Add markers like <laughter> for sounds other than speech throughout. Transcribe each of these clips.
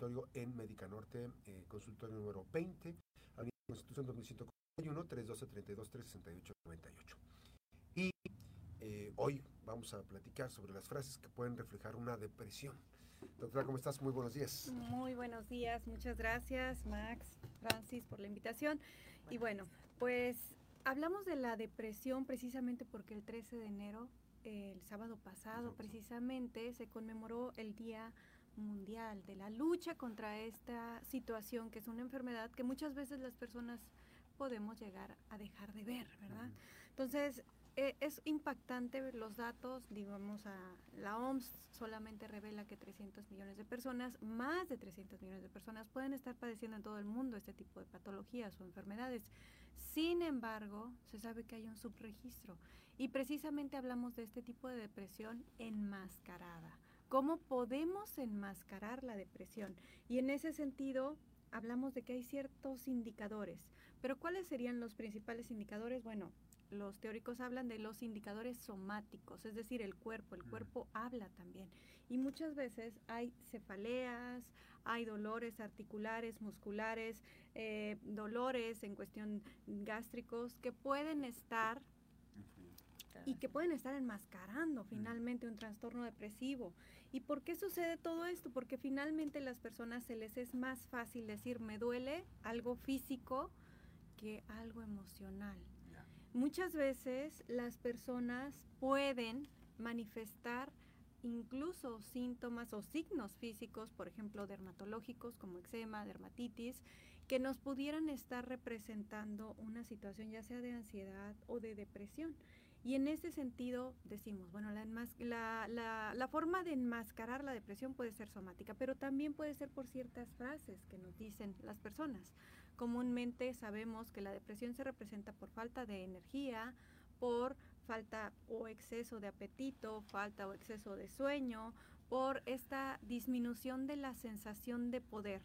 consultorio en Médica Norte, eh, consultorio número 20, Avenida Constitución 2141, 312 32 368 98. Y eh, hoy vamos a platicar sobre las frases que pueden reflejar una depresión. Doctora, ¿cómo estás? Muy buenos días. Muy buenos días, muchas gracias Max, Francis por la invitación. Y bueno, pues hablamos de la depresión precisamente porque el 13 de enero, el sábado pasado precisamente, se conmemoró el Día Mundial de la lucha contra esta situación que es una enfermedad que muchas veces las personas podemos llegar a dejar de ver, ¿verdad? Entonces, eh, es impactante los datos, digamos, a la OMS solamente revela que 300 millones de personas, más de 300 millones de personas, pueden estar padeciendo en todo el mundo este tipo de patologías o enfermedades. Sin embargo, se sabe que hay un subregistro y precisamente hablamos de este tipo de depresión enmascarada. ¿Cómo podemos enmascarar la depresión? Y en ese sentido, hablamos de que hay ciertos indicadores. Pero ¿cuáles serían los principales indicadores? Bueno, los teóricos hablan de los indicadores somáticos, es decir, el cuerpo, el cuerpo habla también. Y muchas veces hay cefaleas, hay dolores articulares, musculares, eh, dolores en cuestión gástricos que pueden estar y que pueden estar enmascarando finalmente un trastorno depresivo. ¿Y por qué sucede todo esto? Porque finalmente las personas se les es más fácil decir me duele algo físico que algo emocional. Muchas veces las personas pueden manifestar incluso síntomas o signos físicos, por ejemplo, dermatológicos como eczema, dermatitis, que nos pudieran estar representando una situación ya sea de ansiedad o de depresión. Y en ese sentido decimos, bueno, la, forma de enmascarar la depresión puede ser somática, pero también puede ser por ciertas frases que nos dicen las personas. Comúnmente sabemos que la depresión se representa por falta de energía, por falta o exceso de apetito, falta o exceso de sueño, por esta disminución de la sensación de poder,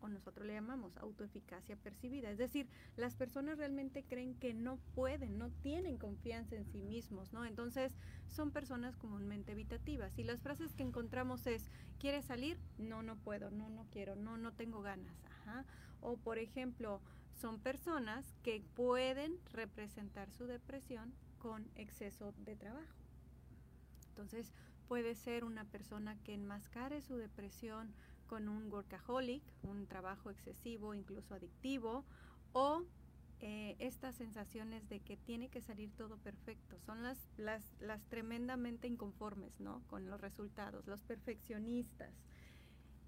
o nosotros le llamamos autoeficacia percibida. Es decir, las personas realmente creen que no pueden, no tienen confianza en sí mismos, ¿no? Entonces, son personas comúnmente evitativas. Y las frases que encontramos es, ¿quieres salir? No, no puedo, no, no quiero, no, no tengo ganas. Ajá. O, por ejemplo, son personas que pueden representar su depresión con exceso de trabajo. Entonces, puede ser una persona que enmascare su depresión con un workaholic, un trabajo excesivo, incluso adictivo, o eh, estas sensaciones de que tiene que salir todo perfecto. Son las, las, las tremendamente inconformes ¿no? con los resultados, los perfeccionistas.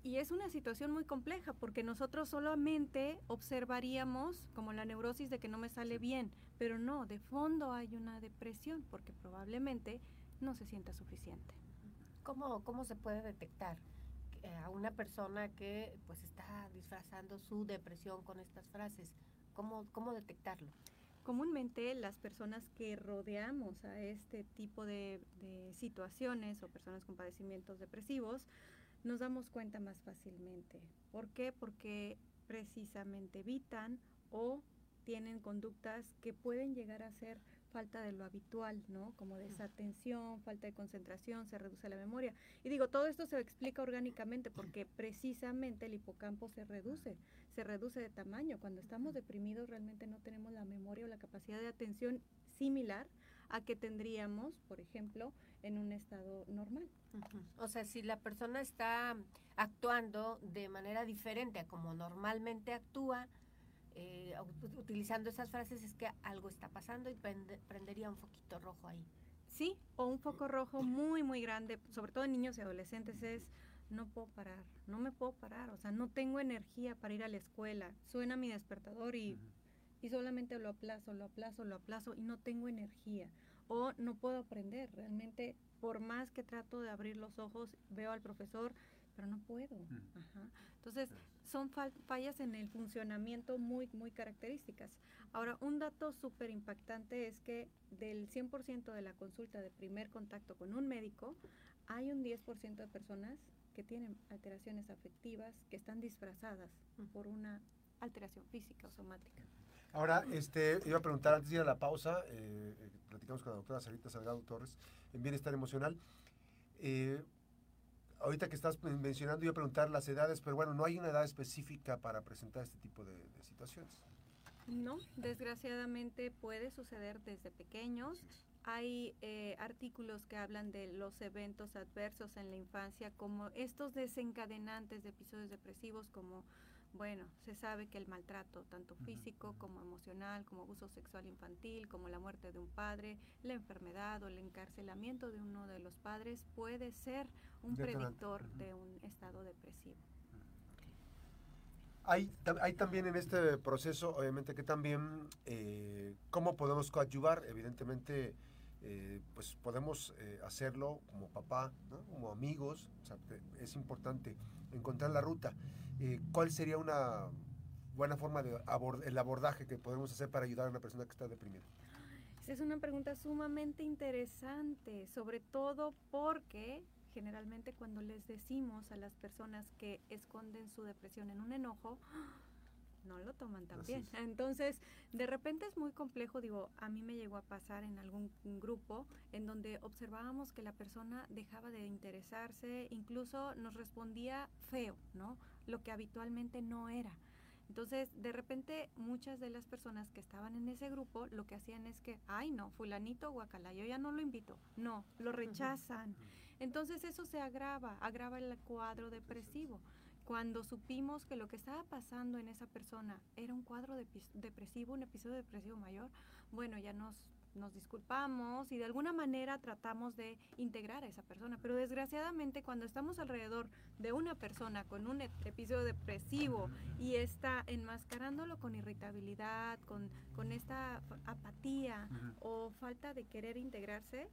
Y es una situación muy compleja porque nosotros solamente observaríamos como la neurosis de que no me sale bien, pero no, de fondo hay una depresión porque probablemente no se sienta suficiente. ¿Cómo, cómo se puede detectar? Eh, a una persona que pues está disfrazando su depresión con estas frases? ¿Cómo, cómo detectarlo? Comúnmente las personas que rodeamos a este tipo de, de, situaciones o personas con padecimientos depresivos nos damos cuenta más fácilmente. ¿Por qué? Porque precisamente evitan o tienen conductas que pueden llegar a ser falta de lo habitual, ¿no? Como desatención, falta de concentración, se reduce la memoria. Y digo, todo esto se explica orgánicamente porque precisamente el hipocampo se reduce, se reduce de tamaño. Cuando estamos deprimidos realmente no tenemos la memoria o la capacidad de atención similar a que tendríamos, por ejemplo, en un estado normal. O sea, si la persona está actuando de manera diferente a como normalmente actúa, eh, utilizando esas frases es que algo está pasando y prendería un foquito rojo ahí. Sí, o un foco rojo muy, muy grande, sobre todo en niños y adolescentes, es no puedo parar, no me puedo parar, o sea, no tengo energía para ir a la escuela, suena mi despertador y, y solamente lo aplazo, lo aplazo, lo aplazo y no tengo energía, o no puedo aprender, realmente por más que trato de abrir los ojos, veo al profesor, pero no puedo. Ajá. Entonces, son fallas en el funcionamiento muy, muy características. Ahora, un dato súper impactante es que del 100% de la consulta de primer contacto con un médico, hay un 10% de personas que tienen alteraciones afectivas que están disfrazadas por una alteración física o somática. Ahora, este, iba a preguntar antes de ir a la pausa, eh, eh, platicamos con la doctora Sarita Salgado Torres en Bienestar Emocional. Eh, ahorita que estás mencionando, a preguntar las edades, pero bueno, no hay una edad específica para presentar este tipo de, situaciones. No, desgraciadamente puede suceder desde pequeños. Hay eh, artículos que hablan de los eventos adversos en la infancia como estos desencadenantes de episodios depresivos como bueno, se sabe que el maltrato, tanto físico como emocional, como abuso sexual infantil, como la muerte de un padre, la enfermedad o el encarcelamiento de uno de los padres puede ser un predictor de un estado depresivo. Hay, hay, también en este proceso, obviamente que también, eh, ¿cómo podemos coadyuvar? Evidentemente, eh, pues podemos eh, hacerlo como papá, como amigos, es importante encontrar la ruta. Eh, ¿cuál sería una buena forma de el abordaje que podemos hacer para ayudar a una persona que está deprimida? Esa es una pregunta sumamente interesante, sobre todo porque generalmente cuando les decimos a las personas que esconden su depresión en un enojo, no lo toman tan bien. Entonces, de repente es muy complejo, digo, a mí me llegó a pasar en algún grupo en donde observábamos que la persona dejaba de interesarse, incluso nos respondía feo, ¿no? Lo que habitualmente no era. Entonces, de repente, muchas de las personas que estaban en ese grupo lo que hacían es que, ay, no, fulanito guacala, yo ya no lo invito. No, lo rechazan. Entonces, eso se agrava, agrava el cuadro depresivo. Cuando supimos que lo que estaba pasando en esa persona era un cuadro depresivo, un episodio depresivo mayor, bueno, ya nos, nos disculpamos y de alguna manera tratamos de integrar a esa persona. Pero desgraciadamente cuando estamos alrededor de una persona con un episodio depresivo y está enmascarándolo con irritabilidad, con, con esta apatía o falta de querer integrarse,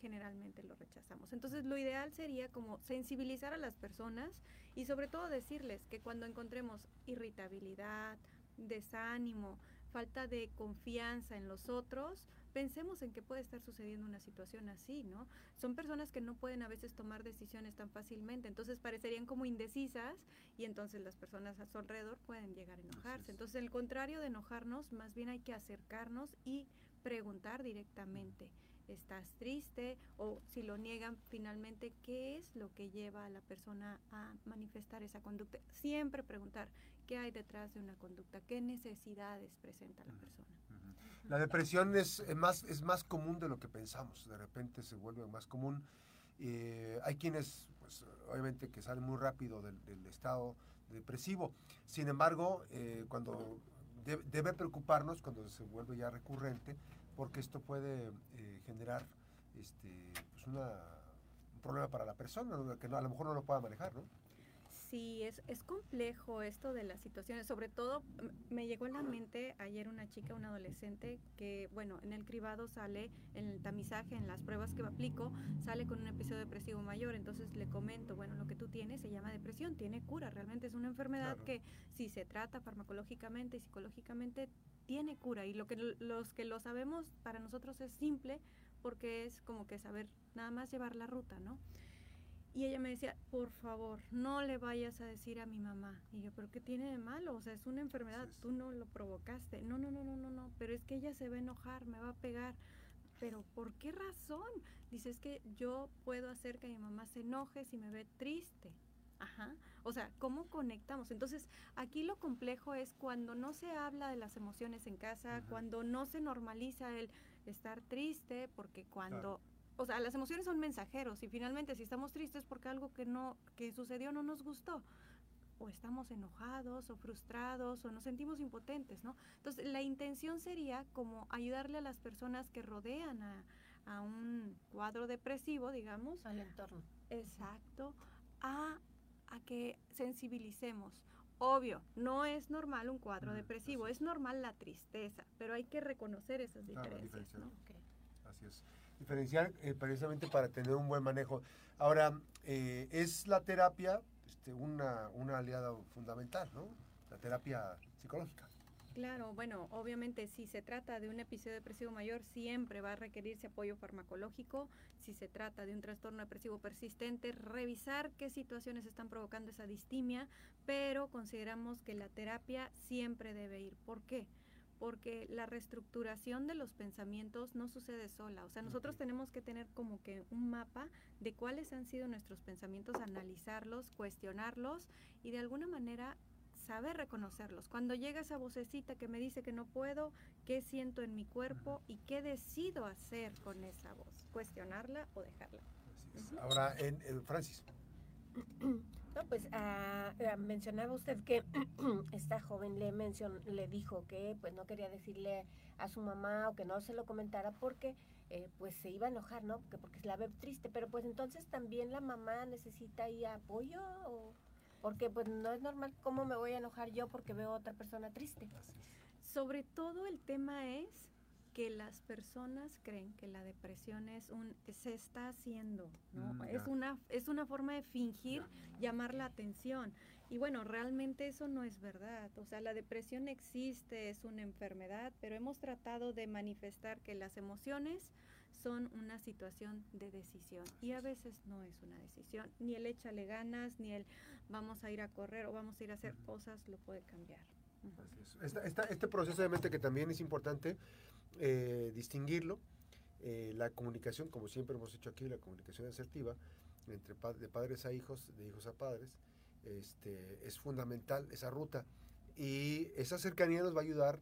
generalmente lo rechazamos. Entonces lo ideal sería como sensibilizar a las personas y sobre todo decirles que cuando encontremos irritabilidad, desánimo, falta de confianza en los otros, pensemos en que puede estar sucediendo una situación así, ¿no? Son personas que no pueden a veces tomar decisiones tan fácilmente, entonces parecerían como indecisas y entonces las personas a su alrededor pueden llegar a enojarse. Entonces, el contrario de enojarnos, más bien hay que acercarnos y preguntar directamente estás triste o si lo niegan finalmente, ¿qué es lo que lleva a la persona a manifestar esa conducta? Siempre preguntar qué hay detrás de una conducta, qué necesidades presenta la persona. La depresión es más, es más común de lo que pensamos, de repente se vuelve más común. Eh, hay quienes, pues, obviamente, que salen muy rápido del, estado depresivo. Sin embargo, eh, cuando debe preocuparnos, cuando se vuelve ya recurrente, porque esto puede eh, generar este, pues un problema para la persona, que a lo mejor no lo pueda manejar, ¿no? Sí, es, es complejo esto de las situaciones. Sobre todo, me llegó a la mente ayer una chica, una adolescente, que, bueno, en el cribado sale, en el tamizaje, en las pruebas que me aplico, sale con un episodio depresivo mayor. Entonces le comento, bueno, lo que tú tienes se llama depresión, tiene cura. Realmente es una enfermedad que, si se trata farmacológicamente y psicológicamente, tiene cura. Y lo que los que lo sabemos para nosotros es simple, porque es como que saber nada más llevar la ruta, ¿no? Y ella me decía, por favor, no le vayas a decir a mi mamá. Y yo, ¿pero qué tiene de malo? O sea, es una enfermedad, tú no lo provocaste. No, no, no, no, no, no, pero es que ella se va a enojar, me va a pegar. Pero ¿por qué razón? Dice, es que yo puedo hacer que mi mamá se enoje si me ve triste. Ajá. O sea, ¿cómo conectamos? Entonces, aquí lo complejo es cuando no se habla de las emociones en casa, cuando no se normaliza el estar triste, porque cuando o sea, las emociones son mensajeros y finalmente si estamos tristes porque algo que no que sucedió no nos gustó o estamos enojados o frustrados o nos sentimos impotentes, ¿no? Entonces, la intención sería como ayudarle a las personas que rodean a, a un cuadro depresivo, digamos. Al entorno. Exacto. A, a que sensibilicemos. Obvio, no es normal un cuadro depresivo, es normal la tristeza, pero hay que reconocer esas diferencias. ¿no? Así es diferenciar eh, precisamente para tener un buen manejo. Ahora, eh, es la terapia este, una, una aliada fundamental, ¿no? La terapia psicológica. Claro, bueno, obviamente si se trata de un episodio depresivo mayor, siempre va a requerirse apoyo farmacológico. Si se trata de un trastorno depresivo persistente, revisar qué situaciones están provocando esa distimia, pero consideramos que la terapia siempre debe ir. ¿Por qué? Porque la reestructuración de los pensamientos no sucede sola. O sea, nosotros tenemos que tener como que un mapa de cuáles han sido nuestros pensamientos, analizarlos, cuestionarlos y de alguna manera saber reconocerlos. Cuando llega esa vocecita que me dice que no puedo, qué siento en mi cuerpo y qué decido hacer con esa voz, cuestionarla o dejarla. Ahora, en, Francis. <clears throat> No, pues ah, mencionaba usted que <clears throat> esta joven le mencion, le dijo que pues no quería decirle a su mamá o que no se lo comentara porque eh, pues se iba a enojar, ¿no? Porque, porque la ve triste, pero pues entonces también la mamá necesita ahí apoyo o porque pues no es normal cómo me voy a enojar yo porque veo a otra persona triste. Sobre todo el tema es que las personas creen que la depresión es un se está haciendo, ¿no? Mm, es una es una forma de fingir llamar la atención. Y bueno, realmente eso no es verdad. O sea, la depresión existe, es una enfermedad, pero hemos tratado de manifestar que las emociones son una situación de decisión y a veces no es una decisión. Ni el échale ganas, ni el vamos a ir a correr o vamos a ir a hacer cosas lo puede cambiar. Este proceso obviamente que también es importante eh, distinguirlo. Eh, la comunicación, como siempre hemos hecho aquí, la comunicación asertiva entre de padres a hijos, de hijos a padres, este, es fundamental esa ruta y esa cercanía nos va a ayudar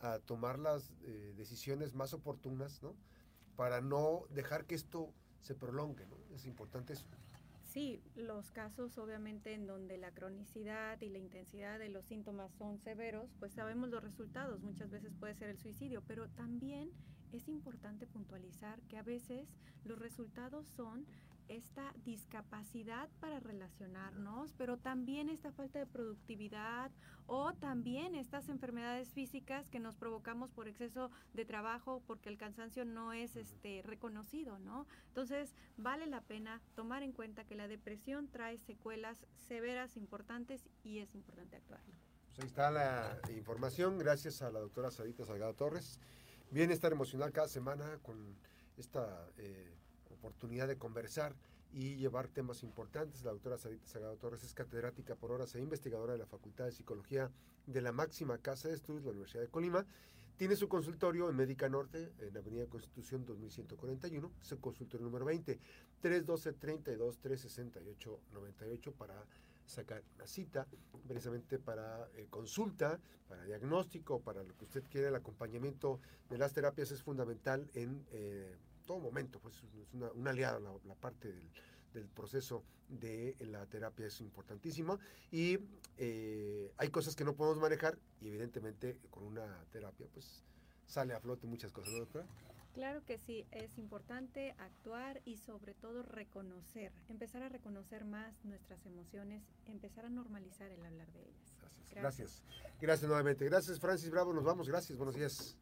a tomar las eh, decisiones más oportunas, ¿no? para no dejar que esto se prolongue, ¿no? Es importante eso. Sí, los casos obviamente en donde la cronicidad y la intensidad de los síntomas son severos, pues sabemos los resultados, muchas veces puede ser el suicidio, pero también es importante puntualizar que a veces los resultados son esta discapacidad para relacionarnos, pero también esta falta de productividad o también estas enfermedades físicas que nos provocamos por exceso de trabajo porque el cansancio no es este reconocido, ¿no? Entonces, vale la pena tomar en cuenta que la depresión trae secuelas severas importantes y es importante actuar. Pues ahí está la información, gracias a la doctora Sarita Salgado Torres. Bienestar emocional cada semana con esta eh, oportunidad de conversar y llevar temas importantes. La doctora Sarita Sagado Torres es catedrática por horas e investigadora de la Facultad de Psicología de la máxima casa de estudios la Universidad de Colima. Tiene su consultorio en Médica Norte, en Avenida Constitución 2141, su consultorio número 20, 312-32-368-98 para sacar una cita, precisamente para eh, consulta, para diagnóstico, para lo que usted quiere, el acompañamiento de las terapias es fundamental en eh, todo momento, pues es una, una aliada la, parte del, proceso de la terapia es importantísima y eh, hay cosas que no podemos manejar y evidentemente con una terapia pues sale a flote muchas cosas, ¿no, doctora? Claro que sí, es importante actuar y sobre todo reconocer, empezar a reconocer más nuestras emociones, empezar a normalizar el hablar de ellas. Gracias. Gracias, gracias nuevamente. Gracias Francis Bravo, nos vamos, gracias, buenos días.